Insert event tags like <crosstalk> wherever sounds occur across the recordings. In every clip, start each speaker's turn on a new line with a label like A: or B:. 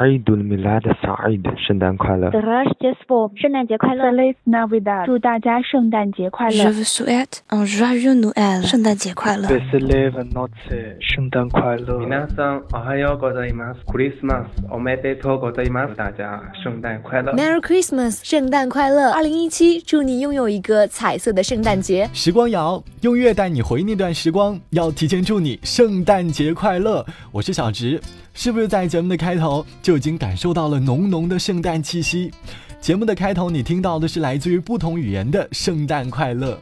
A: 圣诞快乐
B: the rush just for 圣诞节快乐
C: the leave now with that 祝大家圣诞节快乐
D: rush suet on russian nuelle 圣诞节快乐
E: this is live and not say 圣诞快乐 miracles that christmas or meditate or go die mask 大家圣诞快乐
F: merry christmas 圣诞快乐二零一七祝你拥有一个彩色的圣诞节
G: 时光摇用乐带你回那段时光要提前祝你圣诞节快乐我是小植是不是在节目的开头就已经感受到了浓浓的圣诞气息？节目的开头你听到的是来自于不同语言的圣诞快乐。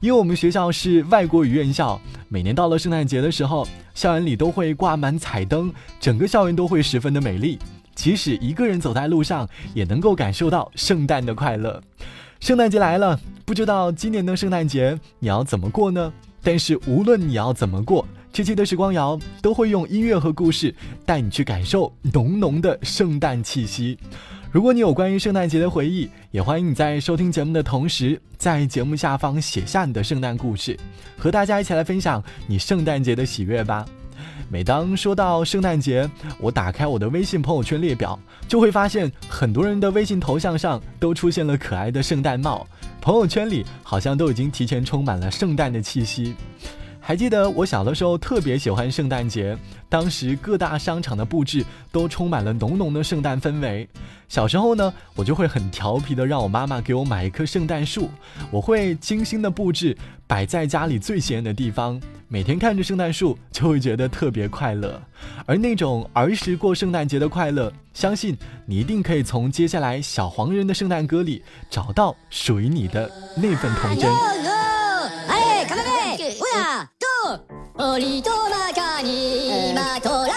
G: 因为我们学校是外国语院校，每年到了圣诞节的时候，校园里都会挂满彩灯，整个校园都会十分的美丽。即使一个人走在路上，也能够感受到圣诞的快乐。圣诞节来了，不知道今年的圣诞节你要怎么过呢？但是无论你要怎么过，这期的时光谣都会用音乐和故事带你去感受浓浓的圣诞气息。如果你有关于圣诞节的回忆，也欢迎你在收听节目的同时，在节目下方写下你的圣诞故事，和大家一起来分享你圣诞节的喜悦吧。每当说到圣诞节，我打开我的微信朋友圈列表，就会发现很多人的微信头像上都出现了可爱的圣诞帽，朋友圈里好像都已经提前充满了圣诞的气息。还记得我小的时候特别喜欢圣诞节，当时各大商场的布置都充满了浓浓的圣诞氛围。小时候呢，我就会很调皮的让我妈妈给我买一棵圣诞树，我会精心的布置，摆在家里最显眼的地方。每天看着圣诞树，就会觉得特别快乐。而那种儿时过圣诞节的快乐，相信你一定可以从接下来小黄人的圣诞歌里找到属于你的那份童真。
H: 檻と中にマト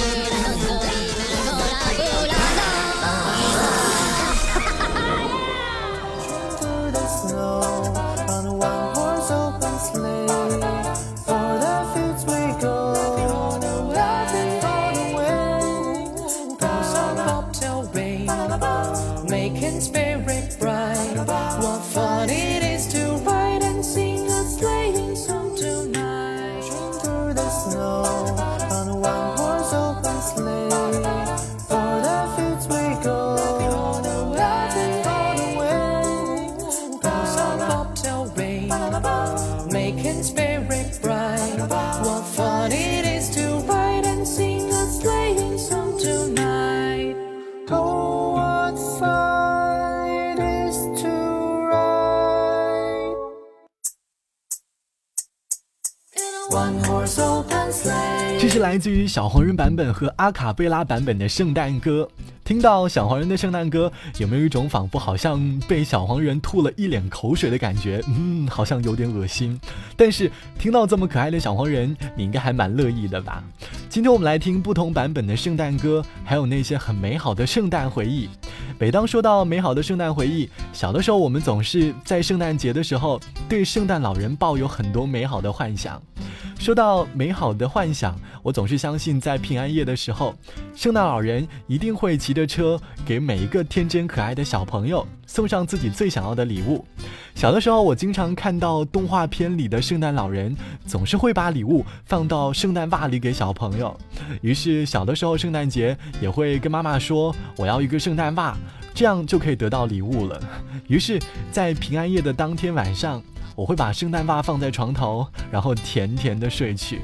H: ゴラゴラ
G: 小黄人版本和阿卡贝拉版本的圣诞歌。听到小黄人的圣诞歌，有没有一种仿佛好像被小黄人吐了一脸口水的感觉？嗯，好像有点恶心。但是听到这么可爱的小黄人，你应该还蛮乐意的吧？今天我们来听不同版本的圣诞歌，还有那些很美好的圣诞回忆。每当说到美好的圣诞回忆，小的时候我们总是在圣诞节的时候对圣诞老人抱有很多美好的幻想。说到美好的幻想，我总是相信在平安夜的时候，圣诞老人一定会骑着车给每一个天真可爱的小朋友送上自己最想要的礼物。小的时候，我经常看到动画片里的圣诞老人总是会把礼物放到圣诞袜里给小朋友。于是小的时候，圣诞节也会跟妈妈说：“我要一个圣诞袜，这样就可以得到礼物了。”于是，在平安夜的当天晚上。我会把圣诞袜放在床头，然后甜甜的睡去，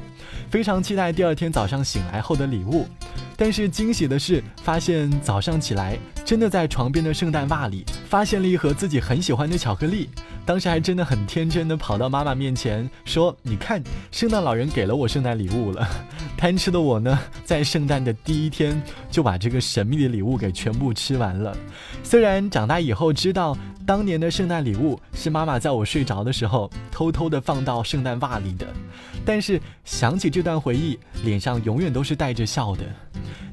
G: 非常期待第二天早上醒来后的礼物。但是惊喜的是，发现早上起来
I: 真的在床边的圣诞袜里发现了一盒自己很喜欢的巧克力。当时还真的很天真的跑到妈妈面前说：“你看，圣诞老人给了我圣诞礼物了。<laughs> ”贪吃的我呢，在圣诞的第一天就把这个神秘的礼物给全部吃完了。虽然长大以后知道当年的圣诞礼物是妈妈在我睡着的时候偷偷的放到圣诞袜里的，但是想起这段回忆，脸上永远都是带着笑的。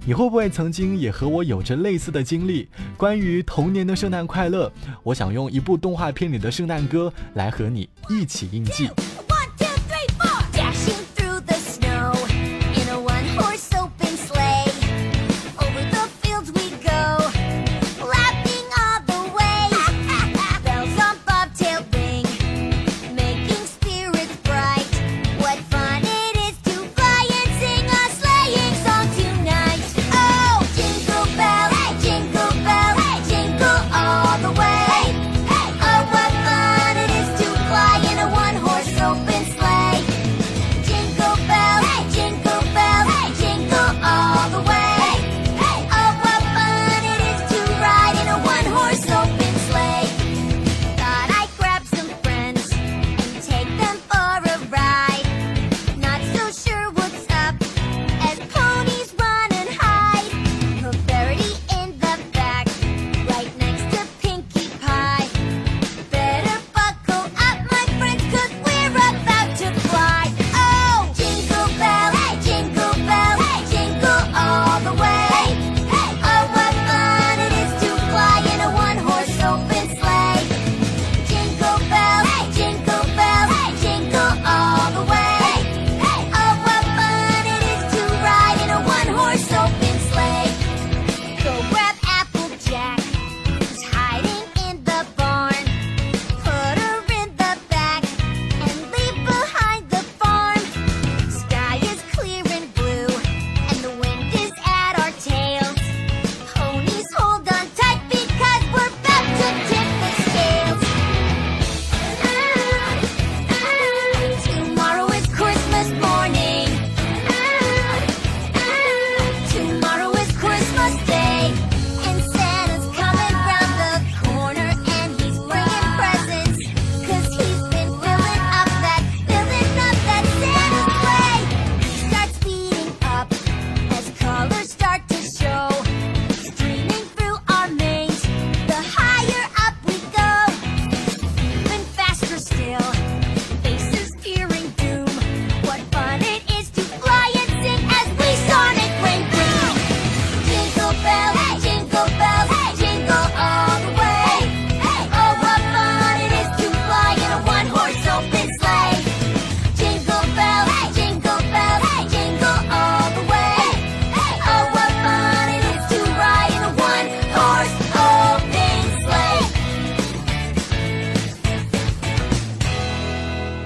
I: 你会不会曾经也和我有着类似的经历？关于童年的圣诞快乐，我想用一部动画片里的圣诞歌来和你一起印记。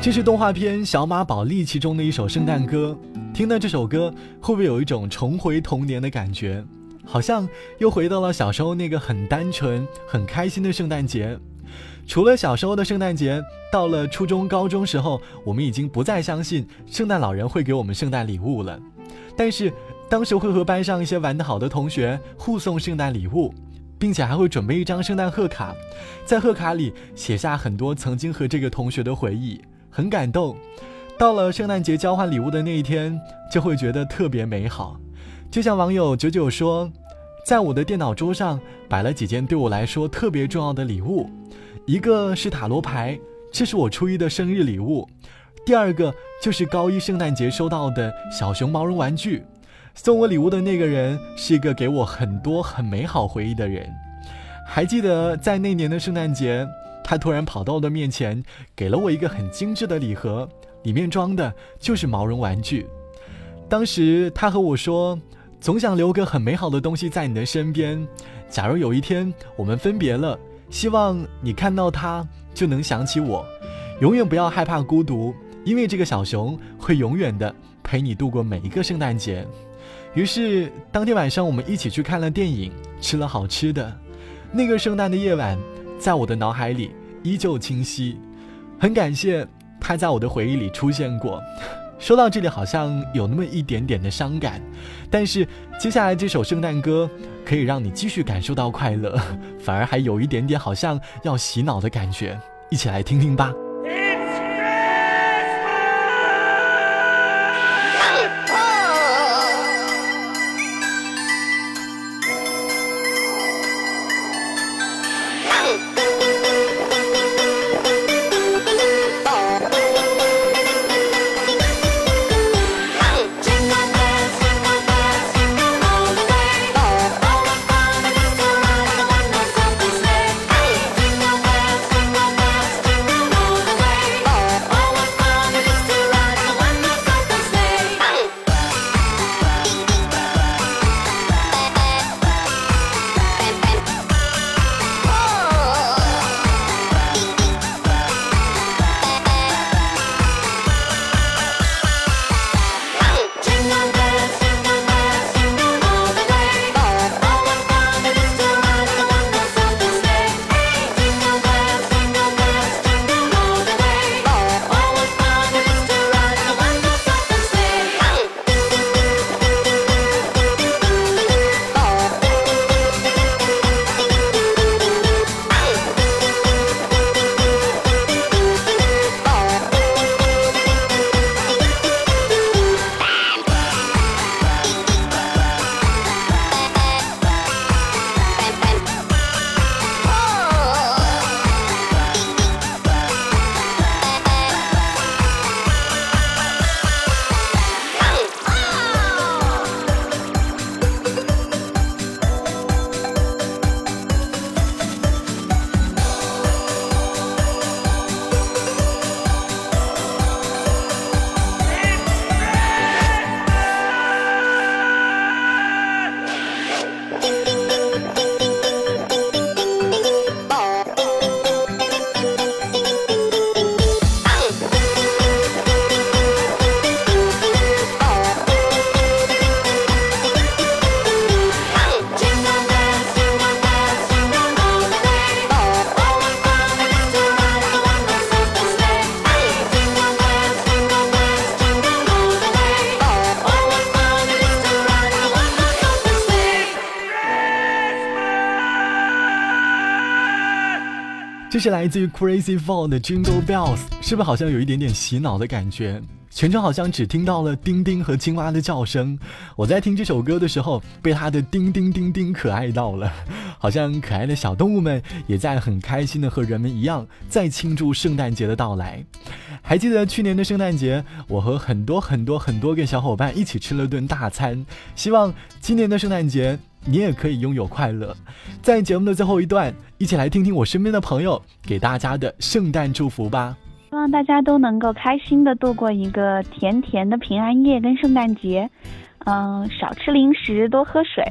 I: 这是动画片《小马宝莉》其中的一首圣诞歌。听到这首歌，会不会有一种重回童年的感觉？好像又回到了小时候那个很单纯、很开心的圣诞节。除了小时候的圣诞节，到了初中、高中时候，我们已经不再相信圣诞老人会给我们圣诞礼物了。但是当时会和班上一些玩得好的同学互送圣诞礼物，并且还会准备一张圣诞贺卡，在贺卡里写下很多曾经和这个同学的回忆。很感动，到了圣诞节交换礼物的那一天，就会觉得特别美好。就像网友九九说，在我的电脑桌上摆了几件对我来说特别重要的礼物，一个是塔罗牌，这是我初一的生日礼物；第二个就是高一圣诞节收到的小熊毛绒玩具。送我礼物的那个人是一个给我很多很美好回忆的人。还记得在那年的圣诞节。他突然跑到我的面前，给了我一个很精致的礼盒，里面装的就是毛绒玩具。当时他和我说：“总想留个很美好的东西在你的身边，假如有一天我们分别了，希望你看到它就能想起我，永远不要害怕孤独，因为这个小熊会永远的陪你度过每一个圣诞节。”于是当天晚上我们一起去看了电影，吃了好吃的。那个圣诞的夜晚。在我的脑海里依旧清晰，很感谢他在我的回忆里出现过。<laughs>
G: 说到这里好像有那么一点点的伤感，但是接下来这首圣诞歌可以让你继续感受到快乐，<laughs> 反而还有一点点好像要洗脑的感觉，一起来听听吧。这是来自于 Crazy Four 的 Jingle Bells，是不是好像有一点点洗脑的感觉？全程好像只听到了丁丁和青蛙的叫声。我在听这首歌的时候，被它的叮叮叮叮可爱到了，好像可爱的小动物们也在很开心的和人们一样，在庆祝圣诞节的到来。还记得去年的圣诞节，我和很多很多很多个小伙伴一起吃了顿大餐。希望今年的圣诞节。你也可以拥有快乐。在节目的最后一段，一起来听听我身边的朋友给大家的圣诞祝福吧。
C: 希望大家都能够开心的度过一个甜甜的平安夜跟圣诞节。嗯，少吃零食，多喝水，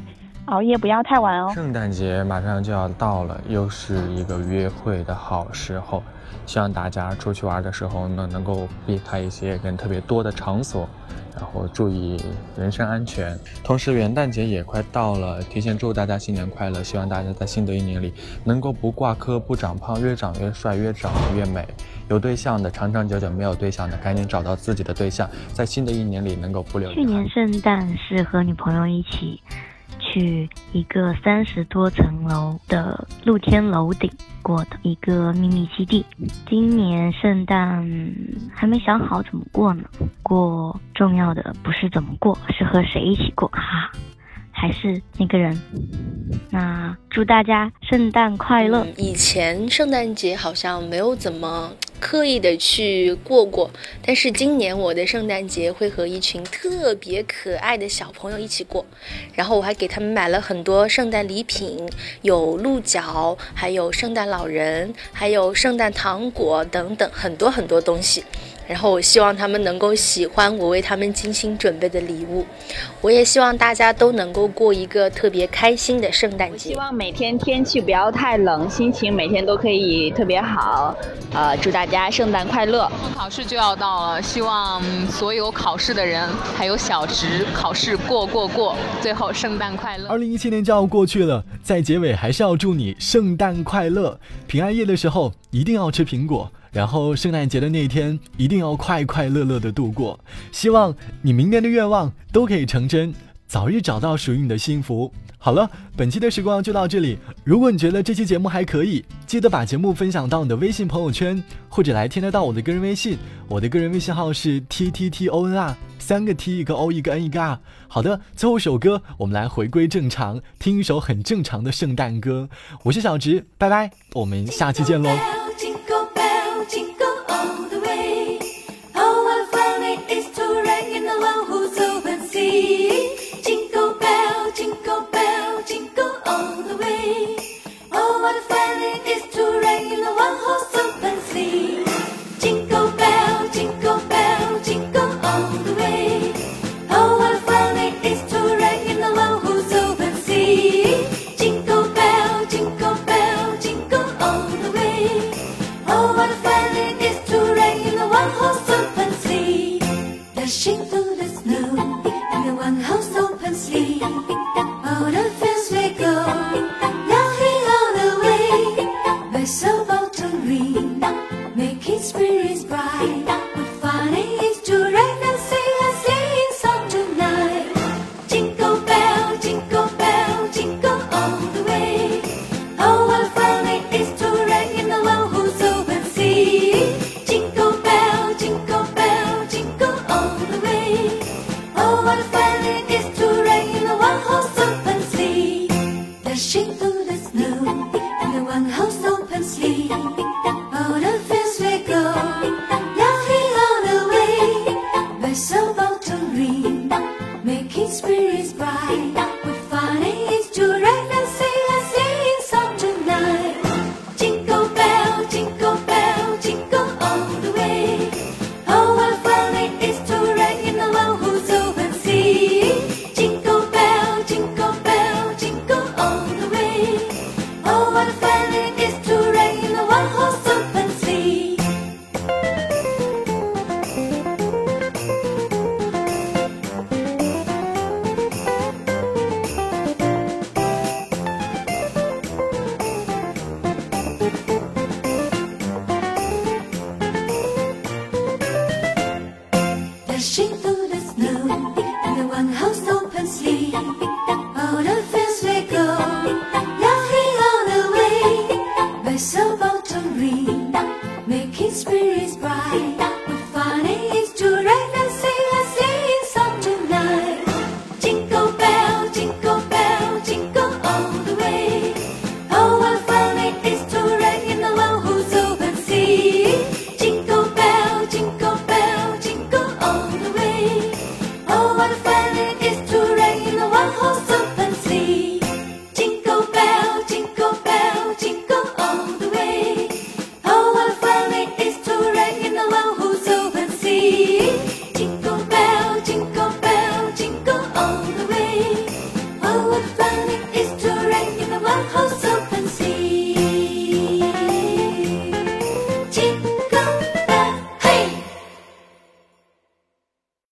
C: 熬夜不要太晚哦。
J: 圣诞节马上就要到了，又是一个约会的好时候。希望大家出去玩的时候呢，能够避开一些人特别多的场所。然后注意人身安全，同时元旦节也快到了，提前祝大家新年快乐！希望大家在新的一年里能够不挂科、不长胖，越长越帅，越长越美。有对象的长长久久，没有对象的赶紧找到自己的对象，在新的一年里能够不留。
B: 去年圣诞是和女朋友一起。去一个三十多层楼的露天楼顶过的一个秘密基地。今年圣诞还没想好怎么过呢。过重要的不是怎么过，是和谁一起过哈哈。还是那个人。那祝大家圣诞快乐。
K: 以前圣诞节好像没有怎么 <tsk> 刻意的去过过，但是今年我的圣诞节会和一群特别可爱的小朋友一起过，然后我还给他们买了很多圣诞礼品，有鹿角，还有圣诞老人，还有圣诞糖果等等很多很多东西。然后我希望他们能够喜欢我为他们精心准备的礼物，我也希望大家都能够过一个特别开心的圣诞节。
L: 希望每天天气不要太冷，心情每天都可以特别好。呃，祝大家圣诞快乐！
M: 考试就要到了，希望所有考试的人还有小职考试过过过，最后圣诞快乐。
G: 二零一七年就要过去了，在结尾还是要祝你圣诞快乐。平安夜的时候一定要吃苹果。然后圣诞节的那一天一定要快快乐乐的度过。希望你明年的愿望都可以成真，早日找到属于你的幸福。好了，本期的时光就到这里。如果你觉得这期节目还可以，记得把节目分享到你的微信朋友圈，或者来添加到我的个人微信。我的个人微信号是 t t t o n r，三个 t 一个 o 一个 n 一个 r。好的，最后一首歌，我们来回归正常，听一首很正常的圣诞歌。我是小直，拜拜，我们下期见喽。
N: Jingle all the way. Oh, what fun it is to ride in the one-horse open sleigh. Jingle bell, jingle bell, jingle all the way. Oh, what fun it is making spirits bright.